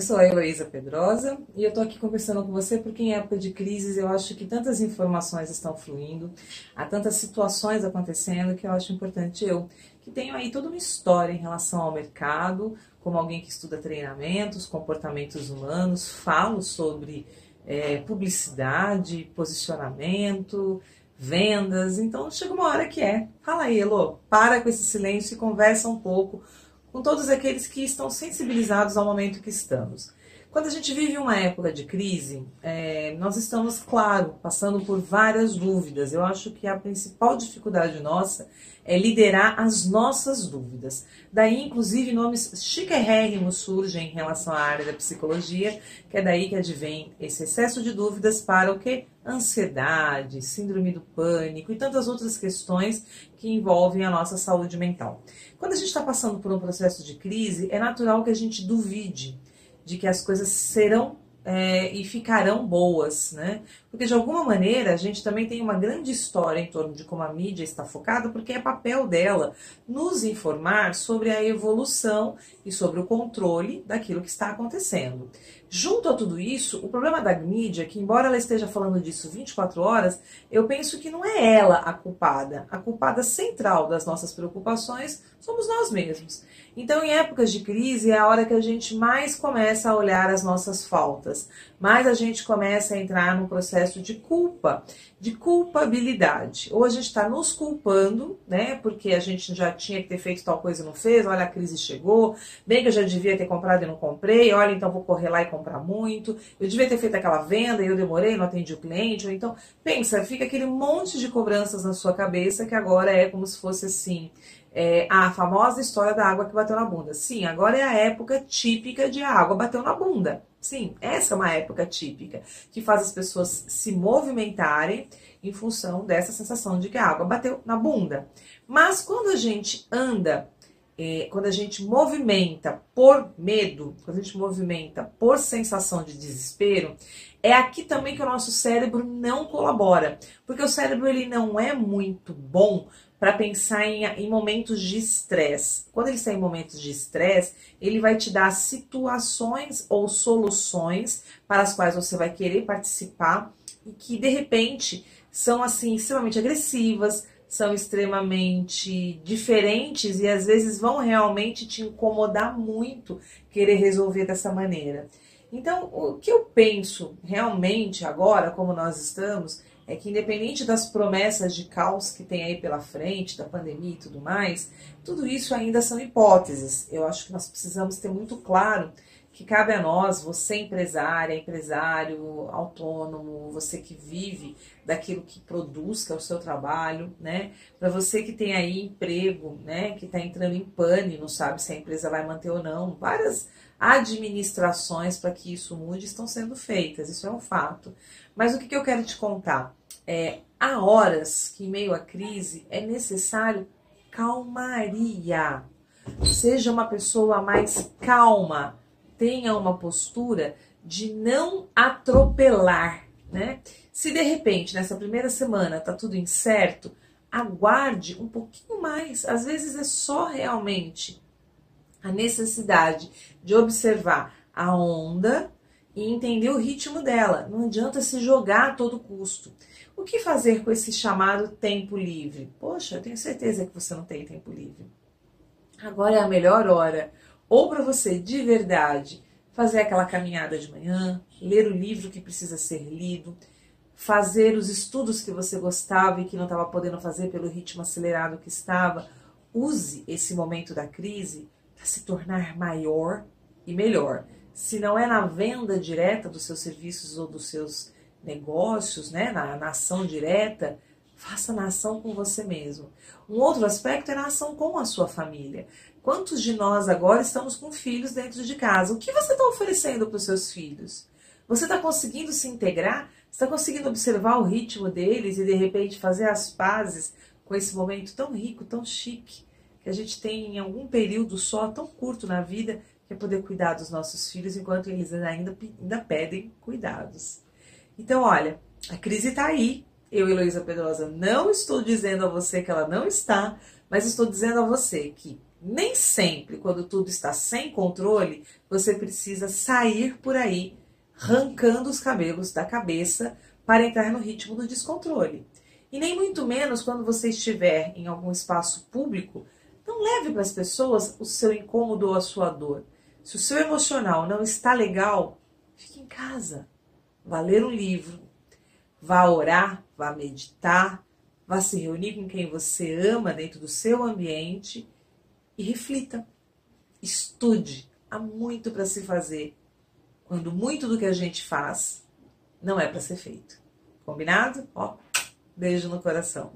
sou a Heloísa Pedrosa e eu tô aqui conversando com você porque em época de crises eu acho que tantas informações estão fluindo, há tantas situações acontecendo que eu acho importante eu, que tenho aí toda uma história em relação ao mercado, como alguém que estuda treinamentos, comportamentos humanos, falo sobre é, publicidade, posicionamento, vendas, então chega uma hora que é. Fala aí, Elo, para com esse silêncio e conversa um pouco com todos aqueles que estão sensibilizados ao momento que estamos. Quando a gente vive uma época de crise, é, nós estamos, claro, passando por várias dúvidas. Eu acho que a principal dificuldade nossa é liderar as nossas dúvidas. Daí, inclusive, nomes chiquérrimos surgem em relação à área da psicologia, que é daí que advém esse excesso de dúvidas para o que? Ansiedade, síndrome do pânico e tantas outras questões que envolvem a nossa saúde mental. Quando a gente está passando por um processo de crise, é natural que a gente duvide de que as coisas serão é, e ficarão boas, né? Porque de alguma maneira a gente também tem uma grande história em torno de como a mídia está focada, porque é papel dela nos informar sobre a evolução e sobre o controle daquilo que está acontecendo. Junto a tudo isso, o problema da mídia, que embora ela esteja falando disso 24 horas, eu penso que não é ela a culpada. A culpada central das nossas preocupações somos nós mesmos. Então, em épocas de crise, é a hora que a gente mais começa a olhar as nossas faltas, mais a gente começa a entrar num processo de culpa, de culpabilidade. Ou a gente está nos culpando, né? Porque a gente já tinha que ter feito tal coisa e não fez, olha, a crise chegou, bem que eu já devia ter comprado e não comprei, olha, então vou correr lá e comprar muito, eu devia ter feito aquela venda e eu demorei, não atendi o cliente, ou então, pensa, fica aquele monte de cobranças na sua cabeça que agora é como se fosse assim é, a famosa história da água que bateu na bunda. Sim, agora é a época típica de a água bateu na bunda. Sim, essa é uma época típica que faz as pessoas se movimentarem em função dessa sensação de que a água bateu na bunda. Mas quando a gente anda, é, quando a gente movimenta por medo, quando a gente movimenta por sensação de desespero, é aqui também que o nosso cérebro não colabora, porque o cérebro ele não é muito bom para pensar em, em, momentos de estresse. Quando ele está em momentos de estresse, ele vai te dar situações ou soluções para as quais você vai querer participar e que de repente são assim extremamente agressivas, são extremamente diferentes e às vezes vão realmente te incomodar muito querer resolver dessa maneira. Então, o que eu penso realmente agora, como nós estamos, é que independente das promessas de caos que tem aí pela frente, da pandemia e tudo mais, tudo isso ainda são hipóteses. Eu acho que nós precisamos ter muito claro que cabe a nós, você empresária, empresário, autônomo, você que vive daquilo que produz, que é o seu trabalho, né? Para você que tem aí emprego, né? Que está entrando em pane, não sabe se a empresa vai manter ou não, várias administrações para que isso mude estão sendo feitas, isso é um fato. Mas o que, que eu quero te contar? É, há horas que, em meio à crise, é necessário calmaria. Seja uma pessoa mais calma, tenha uma postura de não atropelar, né? Se de repente nessa primeira semana tá tudo incerto, aguarde um pouquinho mais. Às vezes é só realmente a necessidade de observar a onda e entender o ritmo dela. Não adianta se jogar a todo custo. O que fazer com esse chamado tempo livre? Poxa, eu tenho certeza que você não tem tempo livre. Agora é a melhor hora, ou para você de verdade fazer aquela caminhada de manhã, ler o livro que precisa ser lido, fazer os estudos que você gostava e que não estava podendo fazer pelo ritmo acelerado que estava. Use esse momento da crise para se tornar maior e melhor. Se não é na venda direta dos seus serviços ou dos seus negócios, né, na, na ação direta, faça na ação com você mesmo. Um outro aspecto é na ação com a sua família. Quantos de nós agora estamos com filhos dentro de casa? O que você está oferecendo para os seus filhos? Você está conseguindo se integrar? Está conseguindo observar o ritmo deles e de repente fazer as pazes com esse momento tão rico, tão chique, que a gente tem em algum período só, tão curto na vida, que é poder cuidar dos nossos filhos enquanto eles ainda, ainda pedem cuidados. Então, olha, a crise está aí. Eu, Heloísa Pedrosa, não estou dizendo a você que ela não está, mas estou dizendo a você que Nem sempre, quando tudo está sem controle, você precisa sair por aí arrancando os cabelos da cabeça para entrar no ritmo do descontrole. E nem muito menos quando você estiver em algum espaço público, não leve para as pessoas o seu incômodo ou a sua dor. Se o seu emocional não está legal, fique em casa. Vá ler um livro, vá orar, vá meditar, vá se reunir com quem você ama dentro do seu ambiente e reflita. Estude. Há muito para se fazer quando muito do que a gente faz não é para ser feito. Combinado? Ó, beijo no coração.